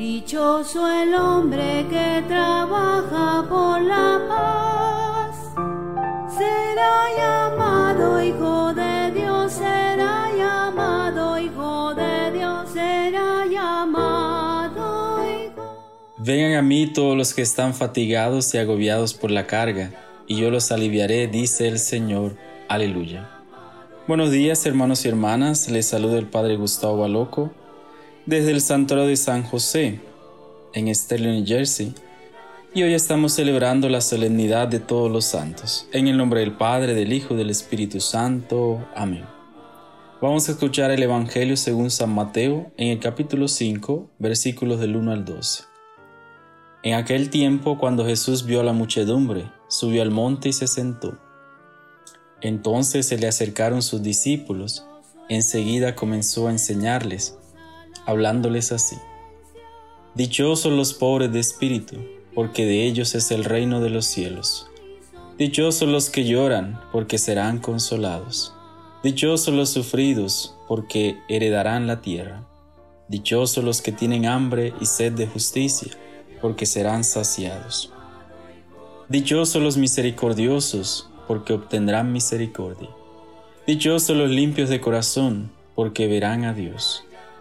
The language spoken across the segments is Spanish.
Dichoso el hombre que trabaja por la paz, será llamado hijo de Dios, será llamado hijo de Dios, será llamado hijo. Vengan a mí todos los que están fatigados y agobiados por la carga, y yo los aliviaré, dice el Señor. Aleluya. Buenos días hermanos y hermanas, les saluda el Padre Gustavo Baloco desde el Santuario de San José, en Sterling, New Jersey, y hoy estamos celebrando la solemnidad de todos los santos. En el nombre del Padre, del Hijo y del Espíritu Santo. Amén. Vamos a escuchar el Evangelio según San Mateo en el capítulo 5, versículos del 1 al 12. En aquel tiempo, cuando Jesús vio a la muchedumbre, subió al monte y se sentó. Entonces se le acercaron sus discípulos, enseguida comenzó a enseñarles hablándoles así. Dichosos los pobres de espíritu, porque de ellos es el reino de los cielos. Dichosos los que lloran, porque serán consolados. Dichosos los sufridos, porque heredarán la tierra. Dichosos los que tienen hambre y sed de justicia, porque serán saciados. Dichosos los misericordiosos, porque obtendrán misericordia. Dichosos los limpios de corazón, porque verán a Dios.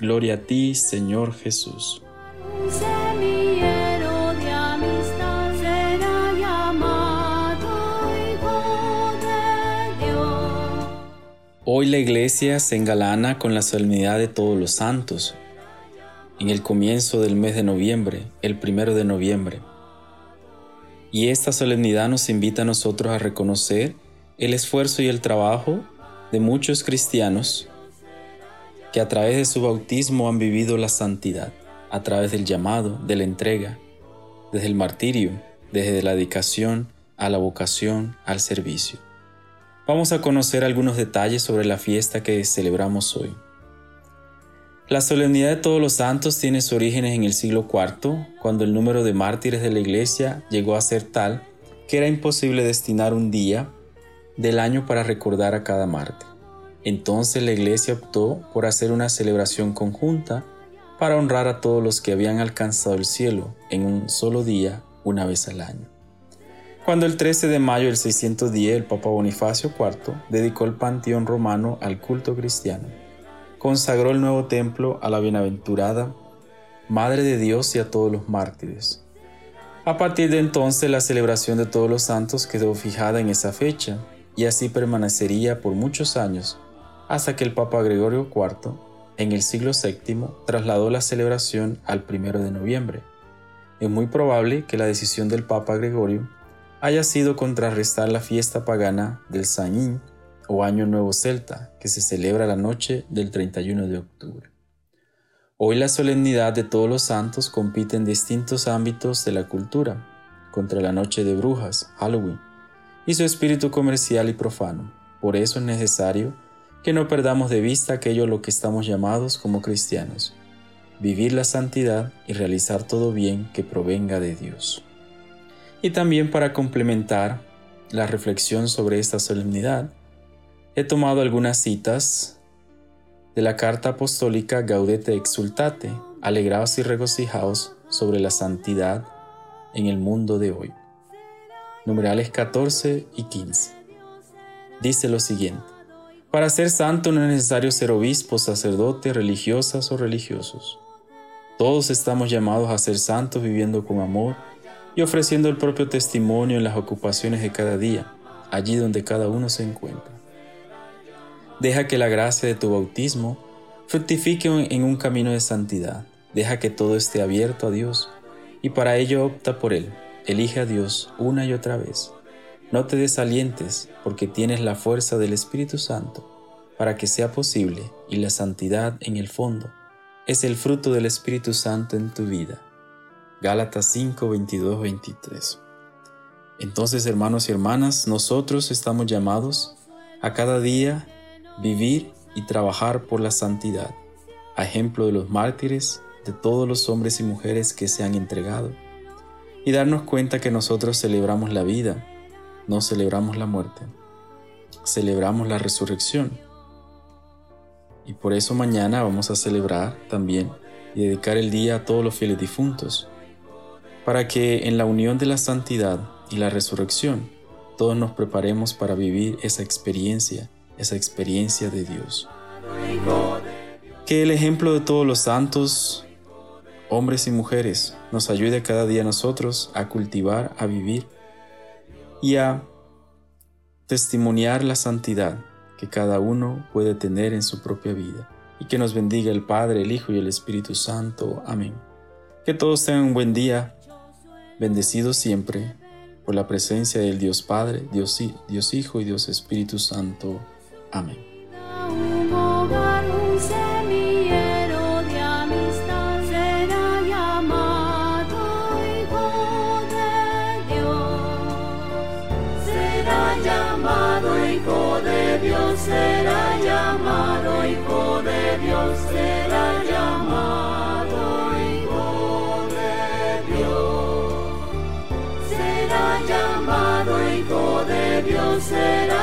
Gloria a ti, Señor Jesús. Hoy la iglesia se engalana con la solemnidad de todos los santos, en el comienzo del mes de noviembre, el primero de noviembre. Y esta solemnidad nos invita a nosotros a reconocer el esfuerzo y el trabajo de muchos cristianos que a través de su bautismo han vivido la santidad, a través del llamado, de la entrega, desde el martirio, desde la dedicación a la vocación, al servicio. Vamos a conocer algunos detalles sobre la fiesta que celebramos hoy. La solemnidad de todos los santos tiene su origen en el siglo IV, cuando el número de mártires de la iglesia llegó a ser tal que era imposible destinar un día del año para recordar a cada mártir. Entonces la iglesia optó por hacer una celebración conjunta para honrar a todos los que habían alcanzado el cielo en un solo día, una vez al año. Cuando el 13 de mayo del 610 el Papa Bonifacio IV dedicó el panteón romano al culto cristiano, consagró el nuevo templo a la bienaventurada Madre de Dios y a todos los mártires. A partir de entonces la celebración de todos los santos quedó fijada en esa fecha y así permanecería por muchos años hasta que el Papa Gregorio IV, en el siglo VII, trasladó la celebración al 1 de noviembre. Es muy probable que la decisión del Papa Gregorio haya sido contrarrestar la fiesta pagana del Sañín o Año Nuevo Celta, que se celebra la noche del 31 de octubre. Hoy la solemnidad de todos los santos compite en distintos ámbitos de la cultura, contra la noche de brujas, Halloween, y su espíritu comercial y profano. Por eso es necesario que no perdamos de vista aquello a lo que estamos llamados como cristianos, vivir la santidad y realizar todo bien que provenga de Dios. Y también para complementar la reflexión sobre esta solemnidad, he tomado algunas citas de la carta apostólica Gaudete Exultate, alegraos y regocijaos sobre la santidad en el mundo de hoy. Numerales 14 y 15. Dice lo siguiente. Para ser santo no es necesario ser obispo, sacerdote, religiosas o religiosos. Todos estamos llamados a ser santos viviendo con amor y ofreciendo el propio testimonio en las ocupaciones de cada día, allí donde cada uno se encuentra. Deja que la gracia de tu bautismo fructifique en un camino de santidad. Deja que todo esté abierto a Dios y para ello opta por Él. Elige a Dios una y otra vez. No te desalientes porque tienes la fuerza del Espíritu Santo para que sea posible y la santidad en el fondo es el fruto del Espíritu Santo en tu vida. Gálatas 5, 22, 23. Entonces, hermanos y hermanas, nosotros estamos llamados a cada día vivir y trabajar por la santidad, a ejemplo de los mártires, de todos los hombres y mujeres que se han entregado, y darnos cuenta que nosotros celebramos la vida, no celebramos la muerte, celebramos la resurrección. Y por eso mañana vamos a celebrar también y dedicar el día a todos los fieles difuntos, para que en la unión de la santidad y la resurrección todos nos preparemos para vivir esa experiencia, esa experiencia de Dios. Que el ejemplo de todos los santos, hombres y mujeres, nos ayude cada día a nosotros a cultivar, a vivir y a testimoniar la santidad que cada uno puede tener en su propia vida. Y que nos bendiga el Padre, el Hijo y el Espíritu Santo. Amén. Que todos tengan un buen día bendecido siempre por la presencia del Dios Padre, Dios, Dios Hijo y Dios Espíritu Santo. Amén. said